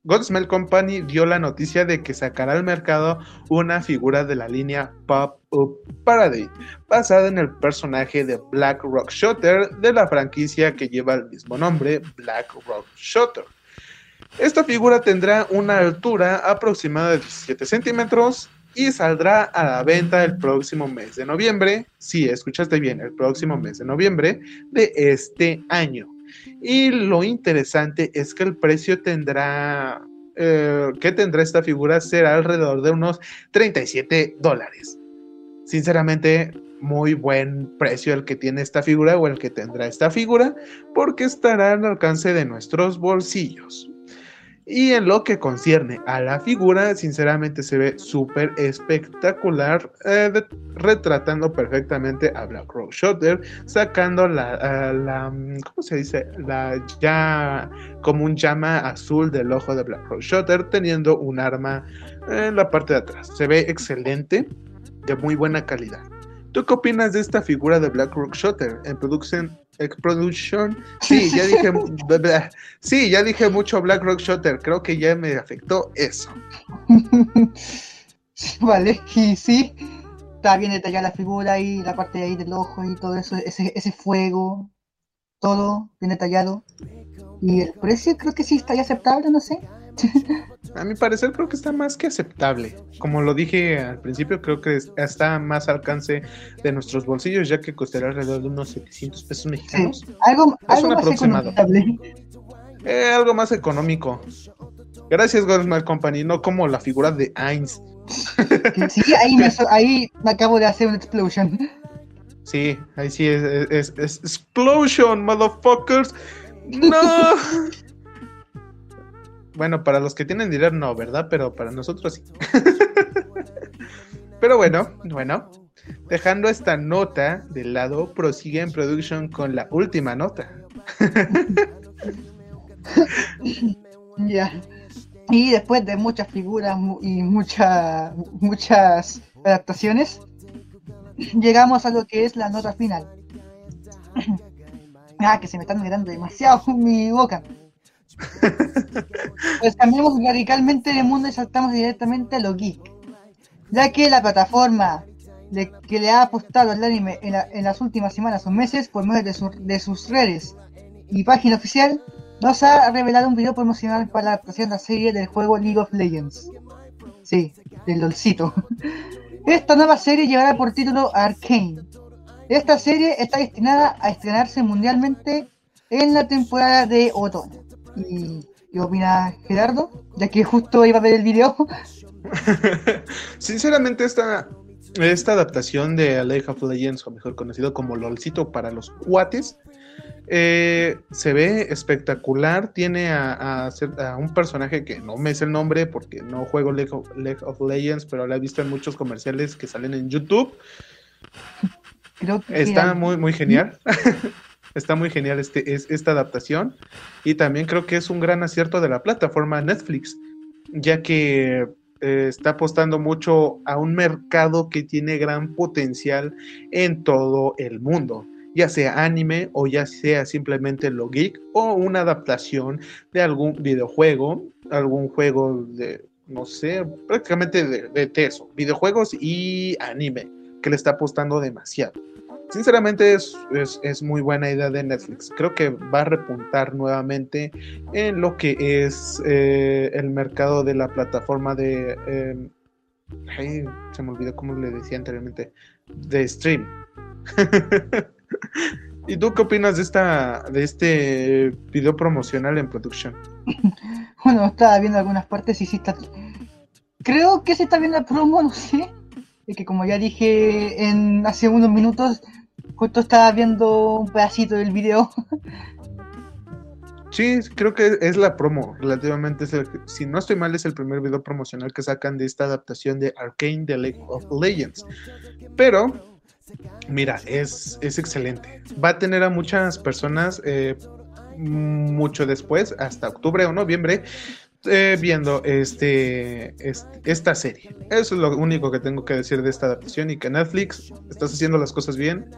Godsmell Company dio la noticia de que sacará al mercado una figura de la línea Pop Up Paradigm, basada en el personaje de Black Rock Shooter de la franquicia que lleva el mismo nombre, Black Rock Shooter. Esta figura tendrá una altura aproximada de 17 centímetros y saldrá a la venta el próximo mes de noviembre. Si escuchaste bien, el próximo mes de noviembre de este año. Y lo interesante es que el precio tendrá, eh, que tendrá esta figura será alrededor de unos 37 dólares. Sinceramente, muy buen precio el que tiene esta figura o el que tendrá esta figura, porque estará al alcance de nuestros bolsillos. Y en lo que concierne a la figura, sinceramente se ve súper espectacular, eh, retratando perfectamente a Black Rock Shooter, sacando la, la, ¿cómo se dice? La ya como un llama azul del ojo de Black Rock Shooter, teniendo un arma en la parte de atrás. Se ve excelente, de muy buena calidad. ¿Tú qué opinas de esta figura de Black Rock Shooter en producción Production. Sí, ya dije, sí, ya dije mucho Black Rock Shooter. Creo que ya me afectó eso. vale, y sí, está bien detallada la figura y la parte de ahí del ojo y todo eso, ese, ese fuego, todo bien detallado. Y el precio creo que sí está aceptable, no sé. A mi parecer creo que está más que aceptable. Como lo dije al principio, creo que está más al alcance de nuestros bolsillos, ya que costaría alrededor de unos 700 pesos mexicanos. algo, algo más económico. Eh, algo más económico. Gracias, Goldman Company, no como la figura de Ainz. Sí, ahí me, ahí me acabo de hacer una explosion. Sí, ahí sí es, es, es explosion, motherfuckers. No. Bueno, para los que tienen dinero no, ¿verdad? Pero para nosotros sí. Pero bueno, bueno. Dejando esta nota de lado, prosigue en production con la última nota. ya. Y después de muchas figuras y muchas muchas adaptaciones, llegamos a lo que es la nota final. ah, que se me están mirando demasiado mi boca. pues cambiamos radicalmente de mundo y saltamos directamente a lo geek. Ya que la plataforma de que le ha apostado al anime en, las últimas semanas o meses por medio de, sus redes y página oficial, nos ha revelado un video promocional para la adaptación de la serie del juego League of Legends. Sí, del LOLcito. Esta nueva serie llevará por título Arcane. Esta serie está destinada a estrenarse mundialmente en la temporada de otoño. ¿Y qué opina Gerardo? Ya que justo iba a ver el video. Sinceramente, esta, esta adaptación de League of Legends, o mejor conocido como LOLcito para los cuates, eh, se ve espectacular. Tiene a, un personaje que no me es el nombre porque no juego League of, Legends, pero lo he visto en muchos comerciales que salen en YouTube. Está muy, muy genial. Está muy genial este, es, esta adaptación. Y también creo que es un gran acierto de la plataforma Netflix, ya que eh, está apostando mucho a un mercado que tiene gran potencial en todo el mundo ya sea anime o ya sea simplemente lo geek o una adaptación de algún videojuego, algún juego de, no sé, prácticamente de, de teso, videojuegos y anime, que le está apostando demasiado. Sinceramente es, es, muy buena idea de Netflix. Creo que va a repuntar nuevamente en lo que es eh, el mercado de la plataforma de... Em, se me olvidó cómo le decía anteriormente. De stream. ¿Y tú qué opinas de esta de este video promocional en producción? Bueno, estaba viendo algunas partes y sí está. Creo que se está viendo la promo, no sé. Es que como ya dije en hace unos minutos, justo estaba viendo un pedacito del video. Sí, creo que es la promo, relativamente. si no estoy mal, es el primer video promocional que sacan de esta adaptación de Arcane The League of Legends. Pero, mira, es, es excelente. Va a tener a muchas personas eh, mucho después, hasta octubre o noviembre, viendo este, esta serie. Eso es lo único que tengo que decir de esta adaptación y que Netflix estás haciendo las cosas bien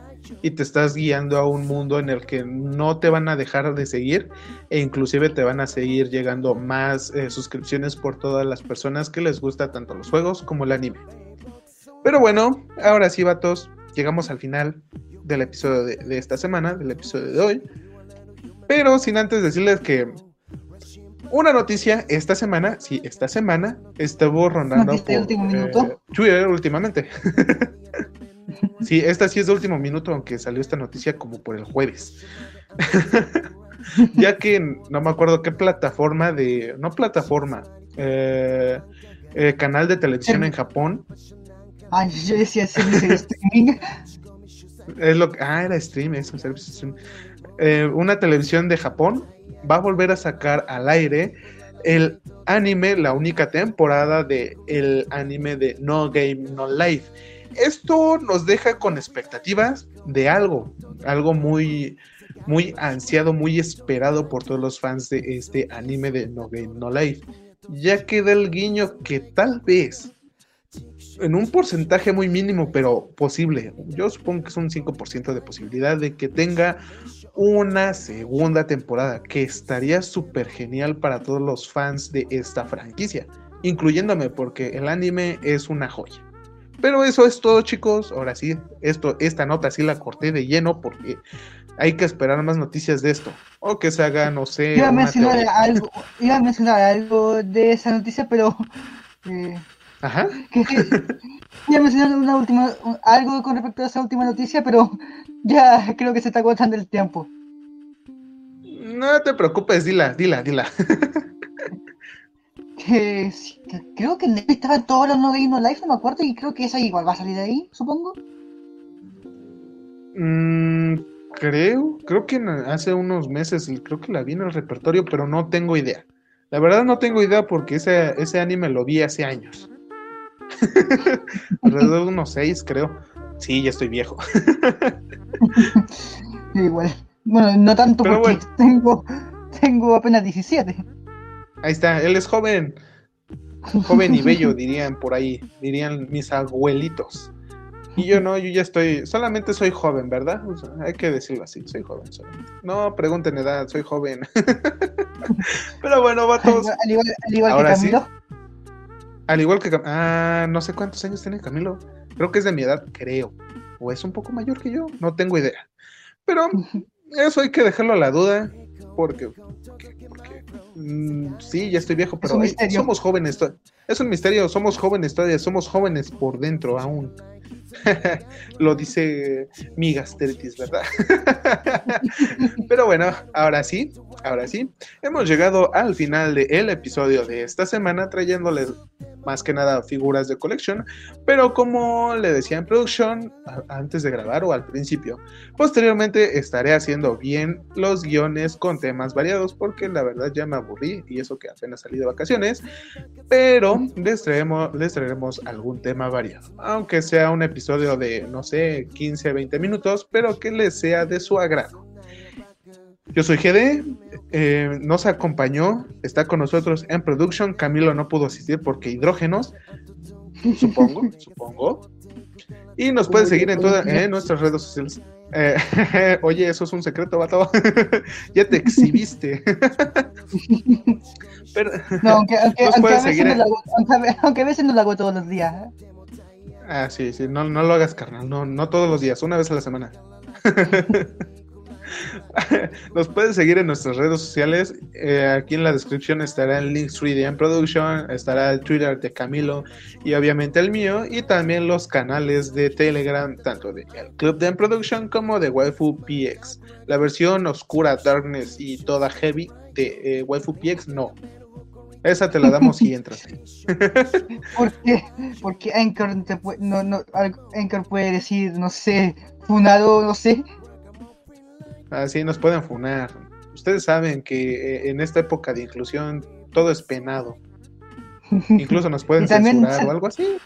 y te estás guiando a un mundo en el que no te van a dejar de seguir e inclusive te van a seguir llegando más eh, suscripciones por todas las personas que les gusta tanto los juegos como el anime. Pero bueno, ahora sí, vatos, llegamos al final del episodio de, de esta semana, del episodio de hoy. Pero sin antes decirles que una noticia esta semana, sí, esta semana estuvo rondando por último eh, minuto? Twitter últimamente. sí, esta sí es de último minuto, aunque salió esta noticia como por el jueves. ya que no me acuerdo qué plataforma de, no plataforma, eh, eh, canal de televisión en Japón. Ay, yo decía streaming. Es lo que, ah, era stream, eso, stream. una televisión de Japón va a volver a sacar al aire el anime, la única temporada de el anime de No Game No Life. Esto nos deja con expectativas de algo, algo muy muy ansiado, muy esperado por todos los fans de este anime de No Game No Life, ya que del guiño que tal vez en un porcentaje muy mínimo, pero posible. Yo supongo que es un 5% de posibilidad de que tenga una segunda temporada, que estaría súper genial para todos los fans de esta franquicia, incluyéndome porque el anime es una joya. Pero eso es todo, chicos. Ahora sí, esto, esta nota sí la corté de lleno porque hay que esperar más noticias de esto. O que se haga, no sé. Iba a mencionar algo, iba a mencionar algo de esa noticia, pero eh, Ajá. que, iba a mencionar una última, algo con respecto a esa última noticia, pero ya creo que se está agotando el tiempo. No te preocupes, dila, dila, dila. Sí, que creo que en Netflix estaban todos los no Game Live, no me acuerdo, y creo que esa igual va a salir de ahí, supongo. Mm, creo, creo que hace unos meses, creo que la vi en el repertorio, pero no tengo idea. La verdad no tengo idea porque ese, ese anime lo vi hace años. Alrededor de unos seis, creo. Sí, ya estoy viejo. Igual. Bueno, no tanto Pero porque tengo, tengo apenas 17. Ahí está, él es joven. Joven y bello, dirían por ahí, dirían mis abuelitos. Y yo no, yo ya estoy, solamente soy joven, ¿verdad? O sea, hay que decirlo así, soy joven solamente. No pregunten edad, soy joven. Pero bueno, vatos, al igual, al igual que Ahora sí. Camilo. al igual que Cam- ah, no sé cuántos años tiene Camilo. Creo que es de mi edad, creo. O es un poco mayor que yo, no tengo idea. Pero eso hay que dejarlo a la duda, porque, mm, sí, ya estoy viejo, pero ay, somos jóvenes. Es un misterio, somos jóvenes todavía, somos jóvenes por dentro aún. Lo dice mi gastritis, ¿verdad? Pero bueno, ahora sí, ahora sí, hemos llegado al final del episodio de esta semana trayéndoles más que nada figuras de colección, pero como le decía en producción a- antes de grabar o al principio, posteriormente estaré haciendo bien los guiones con temas variados porque la verdad ya me aburrí y eso que apenas salí de vacaciones, pero les traeremos, les traeremos algún tema variado, aunque sea un episodio de no sé 15 20 minutos, pero que les sea de su agrado. Yo soy GD, eh, nos acompañó, está con nosotros en production. Camilo no pudo asistir porque hidrógenos, supongo, supongo. Y nos pueden seguir en todas en nuestras redes sociales. Eh, oye, eso es un secreto, vato. ya te exhibiste. Pero, No, aunque, aunque, a veces no hago, a aunque a veces no lo hago todos los días. ¿eh? ah, sí, sí, no, no lo hagas, carnal. No, no todos los días, una vez a la semana. Nos pueden seguir en nuestras redes sociales. eh, aquí en la descripción estará el link 3DM Production, estará el Twitter de Camilo y obviamente el mío. Y también los canales de Telegram, tanto de el Club de Production como de Waifu PX. La versión oscura, Darkness y toda heavy de eh, Waifu PX, no. Esa te la damos si entras. Porque, porque Anchor, te puede, no, no, Anchor puede decir, no sé, funado, no sé. Así nos pueden funar. Ustedes saben que eh, en esta época de inclusión todo es penado. Incluso nos pueden también censurar o algo así.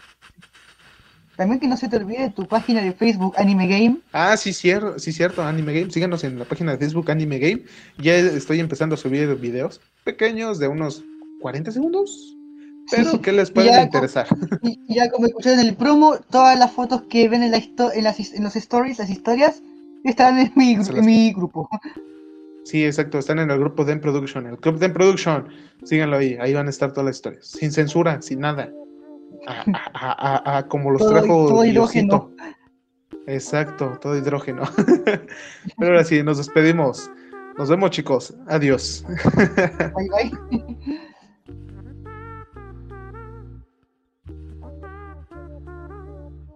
También que no se te olvide tu página de Facebook Anime Game. Ah, sí, cierto, sí, cierto, Anime Game. Síganos en la página de Facebook Anime Game. Ya estoy empezando a subir videos pequeños de unos 40 segundos, pero que les pueden Ya, interesar. Y, y ya como escucharon en el promo, todas las fotos que ven en, la en, las, en los stories, las historias, estarán en mi, gru- Se las- en mi grupo. Sí, exacto, están en el grupo Den Production, el club Den Production. Síganlo ahí, ahí van a estar todas las historias, sin censura, sin nada. A, a- a- como los Todo- trajo todo hidrógeno. Exacto, todo hidrógeno. Pero ahora sí, nos despedimos. Nos vemos, chicos. Adiós. Bye, bye.